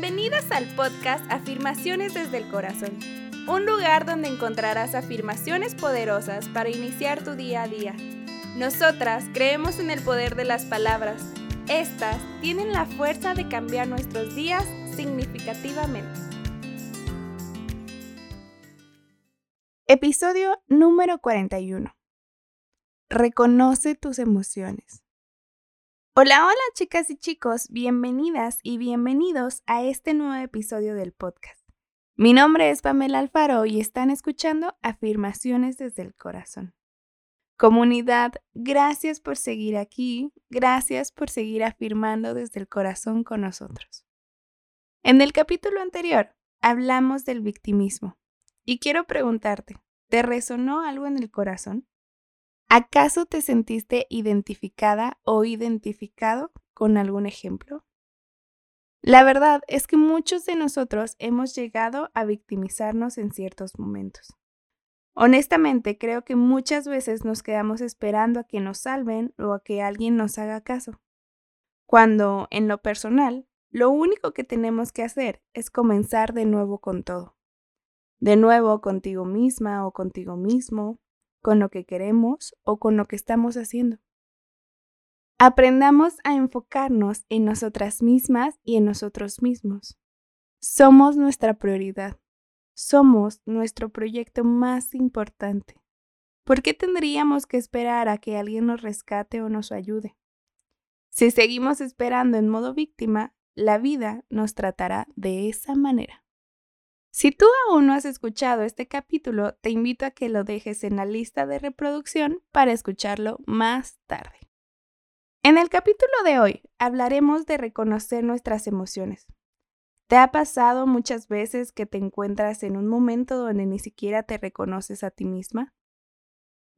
Bienvenidas al podcast Afirmaciones desde el Corazón, un lugar donde encontrarás afirmaciones poderosas para iniciar tu día a día. Nosotras creemos en el poder de las palabras. Estas tienen la fuerza de cambiar nuestros días significativamente. Episodio número 41. Reconoce tus emociones. Hola, hola chicas y chicos, bienvenidas y bienvenidos a este nuevo episodio del podcast. Mi nombre es Pamela Alfaro y están escuchando Afirmaciones desde el Corazón. Comunidad, gracias por seguir aquí, gracias por seguir afirmando desde el corazón con nosotros. En el capítulo anterior hablamos del victimismo y quiero preguntarte, ¿te resonó algo en el corazón? ¿Acaso te sentiste identificada o identificado con algún ejemplo? La verdad es que muchos de nosotros hemos llegado a victimizarnos en ciertos momentos. Honestamente, creo que muchas veces nos quedamos esperando a que nos salven o a que alguien nos haga caso. Cuando, en lo personal, lo único que tenemos que hacer es comenzar de nuevo con todo. De nuevo contigo misma o contigo mismo, con lo que queremos o con lo que estamos haciendo. Aprendamos a enfocarnos en nosotras mismas y en nosotros mismos. Somos nuestra prioridad. Somos nuestro proyecto más importante. ¿Por qué tendríamos que esperar a que alguien nos rescate o nos ayude? Si seguimos esperando en modo víctima, la vida nos tratará de esa manera. Si tú aún no has escuchado este capítulo, te invito a que lo dejes en la lista de reproducción para escucharlo más tarde. En el capítulo de hoy hablaremos de reconocer nuestras emociones. ¿Te ha pasado muchas veces que te encuentras en un momento donde ni siquiera te reconoces a ti misma?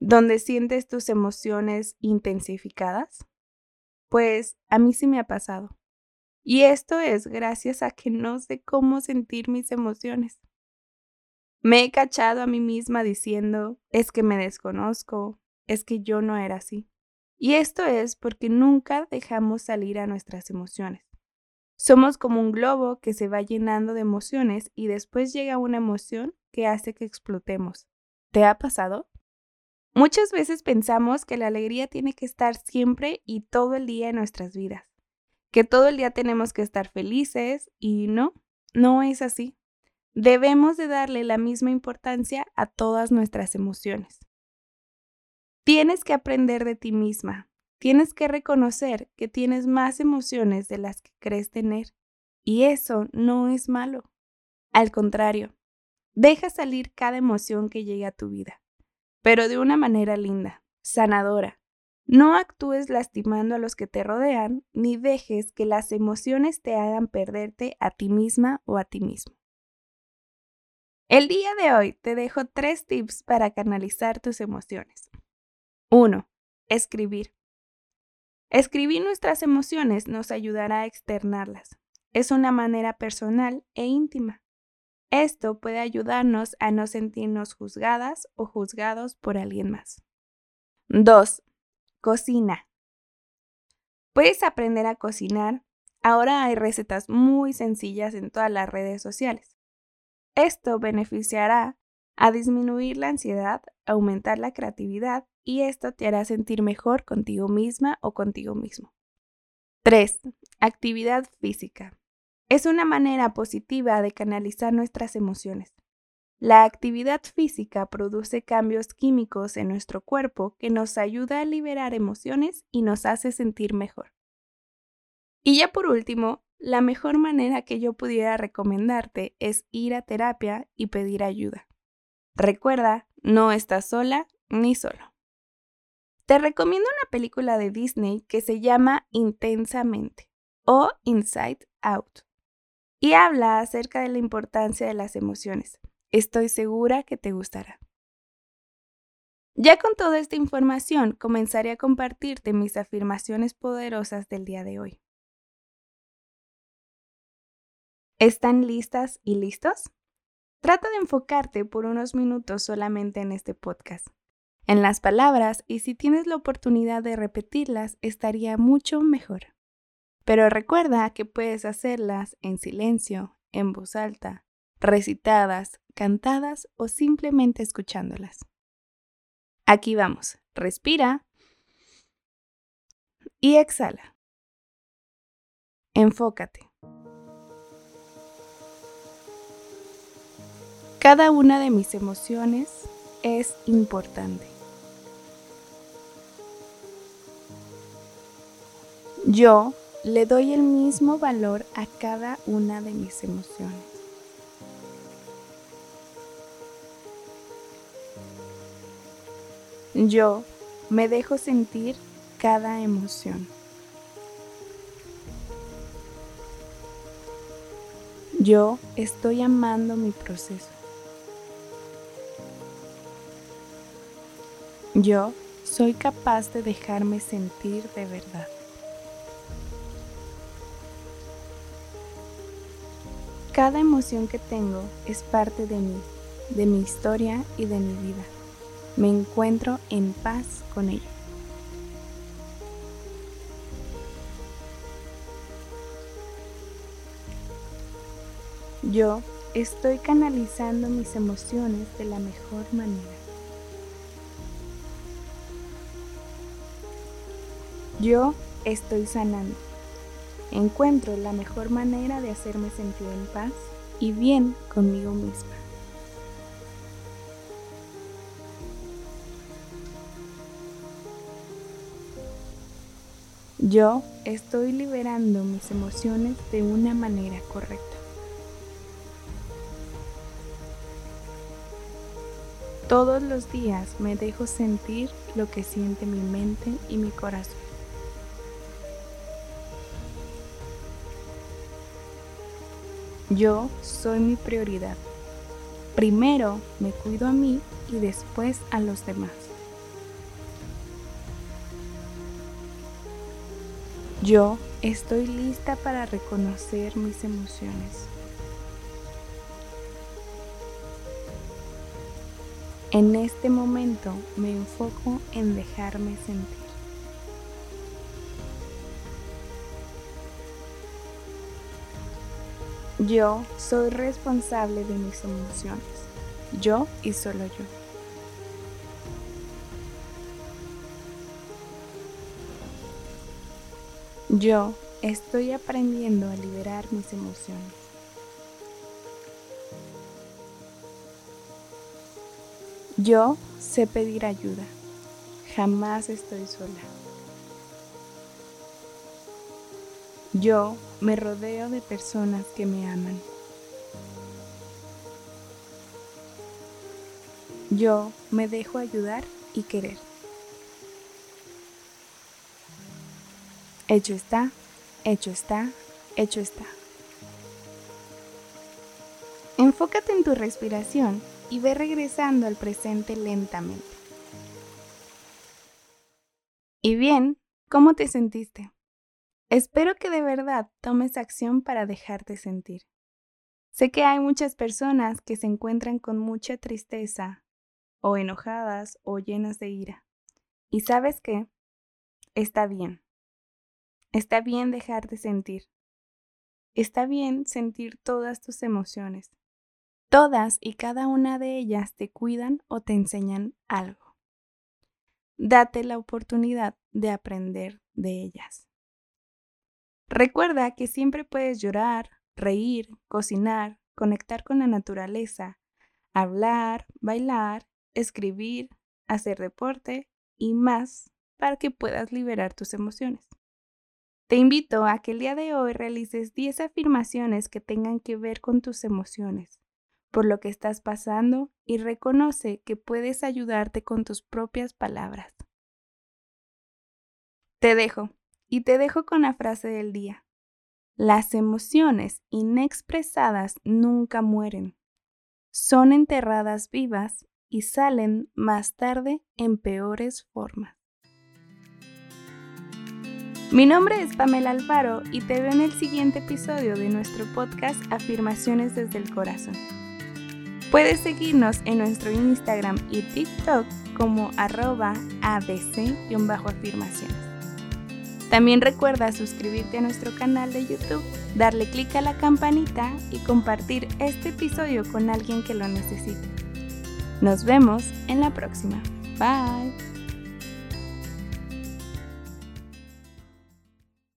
¿Donde sientes tus emociones intensificadas? Pues a mí sí me ha pasado. Y esto es gracias a que no sé cómo sentir mis emociones. Me he cachado a mí misma diciendo, es que me desconozco, es que yo no era así. Y esto es porque nunca dejamos salir a nuestras emociones. Somos como un globo que se va llenando de emociones y después llega una emoción que hace que explotemos. ¿Te ha pasado? Muchas veces pensamos que la alegría tiene que estar siempre y todo el día en nuestras vidas que todo el día tenemos que estar felices y no, no es así. Debemos de darle la misma importancia a todas nuestras emociones. Tienes que aprender de ti misma. Tienes que reconocer que tienes más emociones de las que crees tener. Y eso no es malo. Al contrario, deja salir cada emoción que llegue a tu vida, pero de una manera linda, sanadora, no actúes lastimando a los que te rodean, ni dejes que las emociones te hagan perderte a ti misma o a ti mismo. El día de hoy te dejo tres tips para canalizar tus emociones. 1. Escribir. Escribir nuestras emociones nos ayudará a externarlas. Es una manera personal e íntima. Esto puede ayudarnos a no sentirnos juzgadas o juzgados por alguien más. 2. Cocina. Puedes aprender a cocinar. Ahora hay recetas muy sencillas en todas las redes sociales. Esto beneficiará a disminuir la ansiedad, aumentar la creatividad y esto te hará sentir mejor contigo misma o contigo mismo. 3. Actividad física. Es una manera positiva de canalizar nuestras emociones. La actividad física produce cambios químicos en nuestro cuerpo que nos ayuda a liberar emociones y nos hace sentir mejor. Y ya por último, la mejor manera que yo pudiera recomendarte es ir a terapia y pedir ayuda. Recuerda, no estás sola ni solo. Te recomiendo una película de Disney que se llama Intensamente o Inside Out y habla acerca de la importancia de las emociones. Estoy segura que te gustará. Ya con toda esta información, comenzaré a compartirte mis afirmaciones poderosas del día de hoy. ¿Están listas y listos? Trata de enfocarte por unos minutos solamente en este podcast, en las palabras y si tienes la oportunidad de repetirlas, estaría mucho mejor. Pero recuerda que puedes hacerlas en silencio, en voz alta, recitadas, cantadas o simplemente escuchándolas. Aquí vamos. Respira y exhala. Enfócate. Cada una de mis emociones es importante. Yo le doy el mismo valor a cada una de mis emociones. Yo me dejo sentir cada emoción. Yo estoy amando mi proceso. Yo soy capaz de dejarme sentir de verdad. Cada emoción que tengo es parte de mí, de mi historia y de mi vida. Me encuentro en paz con ella. Yo estoy canalizando mis emociones de la mejor manera. Yo estoy sanando. Encuentro la mejor manera de hacerme sentir en paz y bien conmigo misma. Yo estoy liberando mis emociones de una manera correcta. Todos los días me dejo sentir lo que siente mi mente y mi corazón. Yo soy mi prioridad. Primero me cuido a mí y después a los demás. Yo estoy lista para reconocer mis emociones. En este momento me enfoco en dejarme sentir. Yo soy responsable de mis emociones. Yo y solo yo. Yo estoy aprendiendo a liberar mis emociones. Yo sé pedir ayuda. Jamás estoy sola. Yo me rodeo de personas que me aman. Yo me dejo ayudar y querer. Hecho está, hecho está, hecho está. Enfócate en tu respiración y ve regresando al presente lentamente. Y bien, ¿cómo te sentiste? Espero que de verdad tomes acción para dejarte sentir. Sé que hay muchas personas que se encuentran con mucha tristeza, o enojadas, o llenas de ira. Y sabes qué? Está bien. Está bien dejarte sentir. Está bien sentir todas tus emociones. Todas y cada una de ellas te cuidan o te enseñan algo. Date la oportunidad de aprender de ellas. Recuerda que siempre puedes llorar, reír, cocinar, conectar con la naturaleza, hablar, bailar, escribir, hacer deporte y más para que puedas liberar tus emociones. Te invito a que el día de hoy realices 10 afirmaciones que tengan que ver con tus emociones, por lo que estás pasando y reconoce que puedes ayudarte con tus propias palabras. Te dejo. Y te dejo con la frase del día. Las emociones inexpresadas nunca mueren. Son enterradas vivas y salen más tarde en peores formas. Mi nombre es Pamela Alfaro y te veo en el siguiente episodio de nuestro podcast Afirmaciones desde el Corazón. Puedes seguirnos en nuestro Instagram y TikTok como arroba abc-afirmaciones. También recuerda suscribirte a nuestro canal de YouTube, darle clic a la campanita y compartir este episodio con alguien que lo necesite. Nos vemos en la próxima. Bye.